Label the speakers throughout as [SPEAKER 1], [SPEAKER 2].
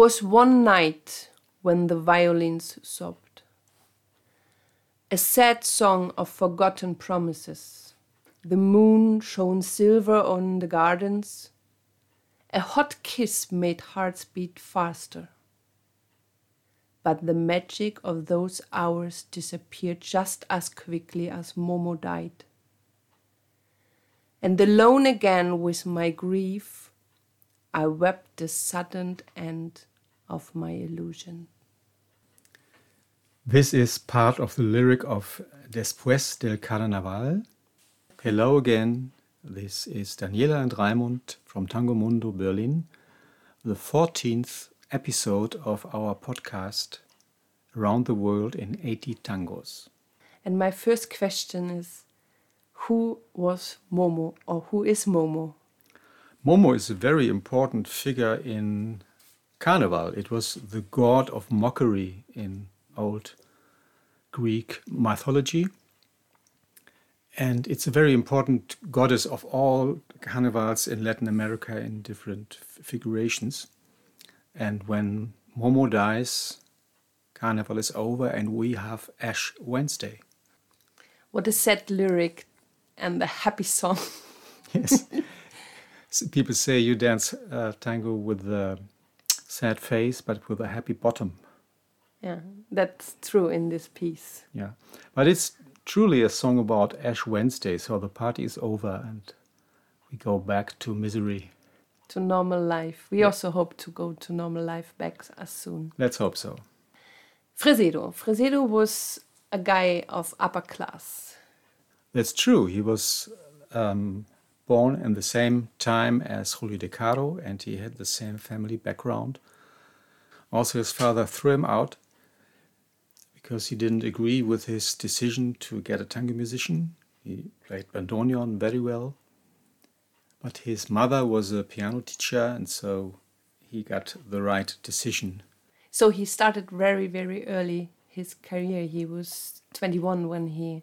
[SPEAKER 1] Was one night when the violins sobbed. A sad song of forgotten promises. The moon shone silver on the gardens. A hot kiss made hearts beat faster. But the magic of those hours disappeared just as quickly as Momo died. And alone again with my grief, I wept the sudden end of my illusion.
[SPEAKER 2] This is part of the lyric of Después del Carnaval. Hello again. This is Daniela and Raimund from Tango Mundo Berlin, the 14th episode of our podcast Around the World in 80 Tangos.
[SPEAKER 1] And my first question is who was Momo or who is Momo?
[SPEAKER 2] Momo is a very important figure in Carnival. It was the god of mockery in old Greek mythology. And it's a very important goddess of all carnivals in Latin America in different figurations. And when Momo dies, Carnival is over and we have Ash Wednesday.
[SPEAKER 1] What a sad lyric and a happy song.
[SPEAKER 2] yes. So people say you dance uh, tango with a sad face, but with a happy bottom.
[SPEAKER 1] Yeah, that's true in this piece.
[SPEAKER 2] Yeah, but it's truly a song about Ash Wednesday. So the party is over and we go back to misery.
[SPEAKER 1] To normal life. We yeah. also hope to go to normal life back as soon.
[SPEAKER 2] Let's hope so.
[SPEAKER 1] Fresedo. Fresedo was a guy of upper class.
[SPEAKER 2] That's true. He was um, born in the same time as Julio de Caro and he had the same family background. Also, his father threw him out because he didn't agree with his decision to get a tango musician. He played bandoneon very well. But his mother was a piano teacher, and so he got the right decision
[SPEAKER 1] so he started very, very early his career. He was 21 when he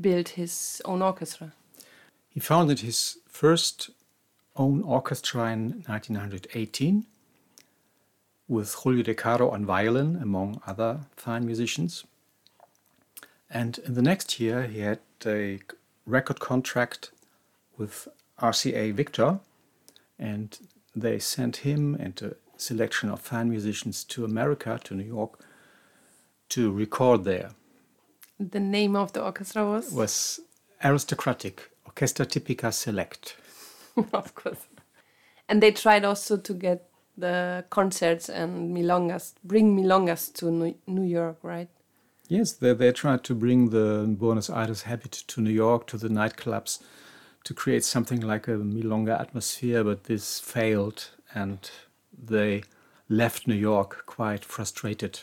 [SPEAKER 1] built his own orchestra.
[SPEAKER 2] He founded his first own orchestra in 1918 with Julio De Caro on violin, among other fine musicians. And in the next year, he had a record contract with RCA Victor, and they sent him and a selection of fine musicians to America, to New York, to record there.
[SPEAKER 1] The name of the orchestra was?
[SPEAKER 2] Was Aristocratic Orchestra Tipica Select.
[SPEAKER 1] of course. And they tried also to get the concerts and milongas, bring milongas to New York, right?
[SPEAKER 2] Yes, they, they tried to bring the Buenos Aires habit to New York, to the nightclubs, to create something like a milonga atmosphere, but this failed and they left New York quite frustrated.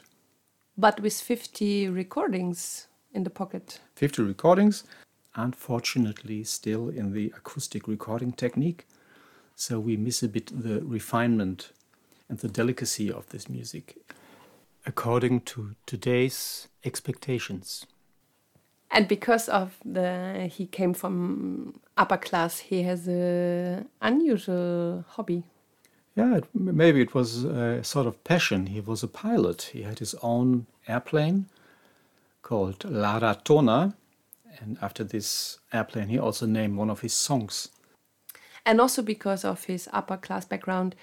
[SPEAKER 1] But with 50 recordings in the pocket.
[SPEAKER 2] 50 recordings, unfortunately, still in the acoustic recording technique. So we miss a bit the refinement and the delicacy of this music according to today's expectations.
[SPEAKER 1] And because of the he came from upper class, he has a unusual hobby.
[SPEAKER 2] Yeah, it, maybe it was a sort of passion. He was a pilot. He had his own airplane called La Ratona. And after this airplane, he also named one of his songs.
[SPEAKER 1] And also because of his upper class background,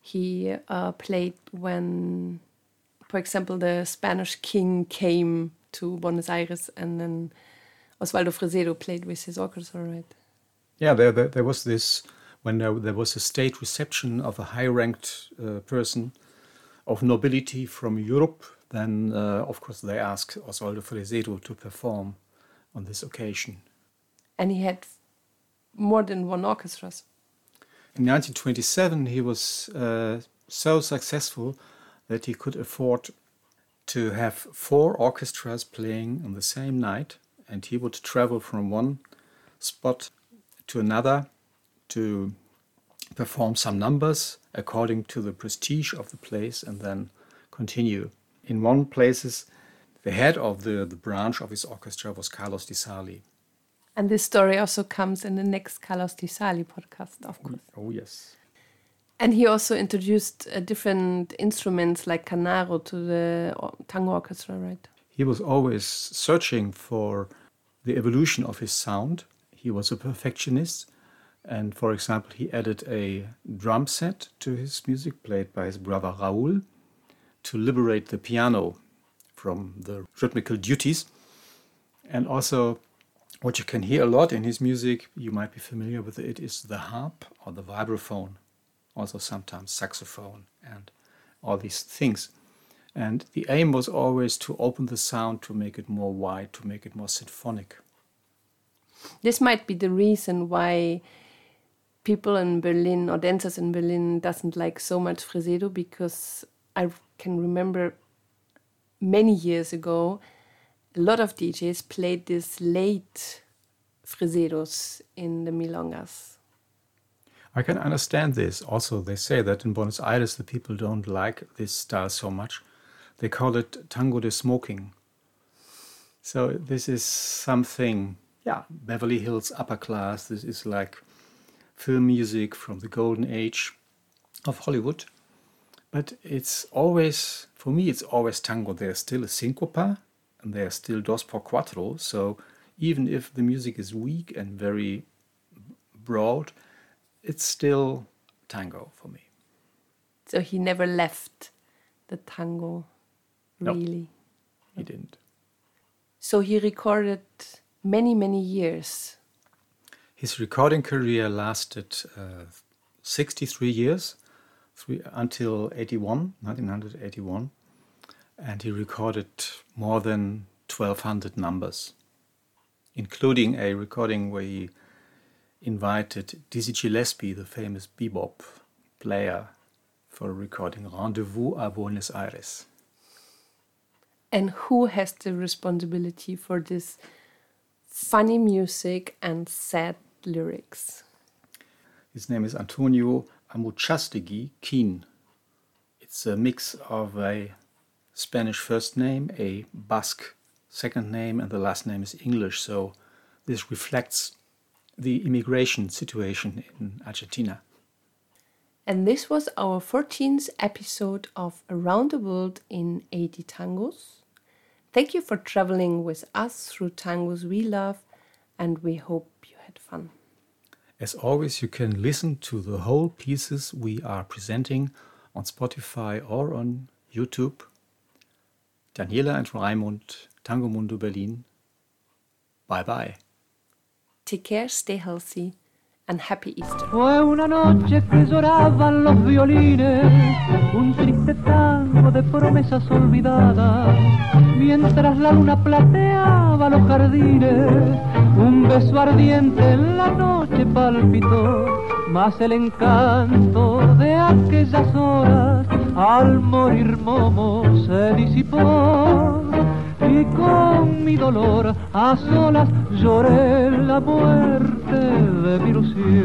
[SPEAKER 1] he uh, played when, for example, the Spanish king came to Buenos Aires and then Osvaldo Fresedo played with his orchestra, right?
[SPEAKER 2] Yeah, there, there, there was this when there, there was a state reception of a high ranked uh, person of nobility from Europe, then uh, of course they asked Osvaldo Fresedo to perform on this occasion.
[SPEAKER 1] And he had more than one orchestra.
[SPEAKER 2] In 1927, he was uh, so successful that he could afford to have four orchestras playing on the same night, and he would travel from one spot to another to perform some numbers according to the prestige of the place and then continue. In one places, the head of the, the branch of his orchestra was Carlos Di Sarli.
[SPEAKER 1] And this story also comes in the next Carlos Di Sarli podcast, of course.
[SPEAKER 2] Oh, yes.
[SPEAKER 1] And he also introduced uh, different instruments like canaro to the tango orchestra, right?
[SPEAKER 2] He was always searching for the evolution of his sound. He was a perfectionist. And for example, he added a drum set to his music played by his brother Raoul to liberate the piano from the rhythmical duties. And also, what you can hear a lot in his music, you might be familiar with it, is the harp or the vibraphone, also sometimes saxophone and all these things. And the aim was always to open the sound, to make it more wide, to make it more symphonic.
[SPEAKER 1] This might be the reason why people in Berlin or dancers in Berlin doesn't like so much fresedo because I can remember many years ago a lot of DJs played this late fresedos in the milongas.
[SPEAKER 2] I can understand this. Also, they say that in Buenos Aires the people don't like this style so much. They call it tango de smoking. So this is something, yeah, Beverly Hills upper class. This is like film music from the golden age of Hollywood. But it's always, for me, it's always tango. There's still a syncopa and there's still dos por cuatro. So even if the music is weak and very broad, it's still tango for me.
[SPEAKER 1] So he never left the tango,
[SPEAKER 2] No.
[SPEAKER 1] really.
[SPEAKER 2] He didn't.
[SPEAKER 1] So he recorded many, many years.
[SPEAKER 2] His recording career lasted uh, 63 years three, until 81, 1981, and he recorded more than 1200 numbers, including a recording where he invited Dizzy Gillespie, the famous bebop player, for a recording Rendezvous à Buenos Aires.
[SPEAKER 1] And who has the responsibility for this funny music and sad lyrics?
[SPEAKER 2] His name is Antonio Amuchastegui Keen. It's a mix of a Spanish first name, a Basque second name, and the last name is English. So this reflects the immigration situation in Argentina.
[SPEAKER 1] And this was our 14th episode of Around the World in 80 Tangos. Thank you for traveling with us through tangos we love, and we hope you had fun.
[SPEAKER 2] As always, you can listen to the whole pieces we are presenting on Spotify or on YouTube. Daniela and Raimund, Tango Mundo Berlin. Bye bye.
[SPEAKER 1] Take care, stay healthy, and happy Easter.
[SPEAKER 3] Fue una noche que lloraban los violines, un triste tango de promesas olvidadas, mientras la luna plateaba los jardines, un beso ardiente en la noche palpitó, mas el encanto de aquellas horas al morir Momo se disipó. Y con mi dolor a solas lloré la muerte de mi ilusión.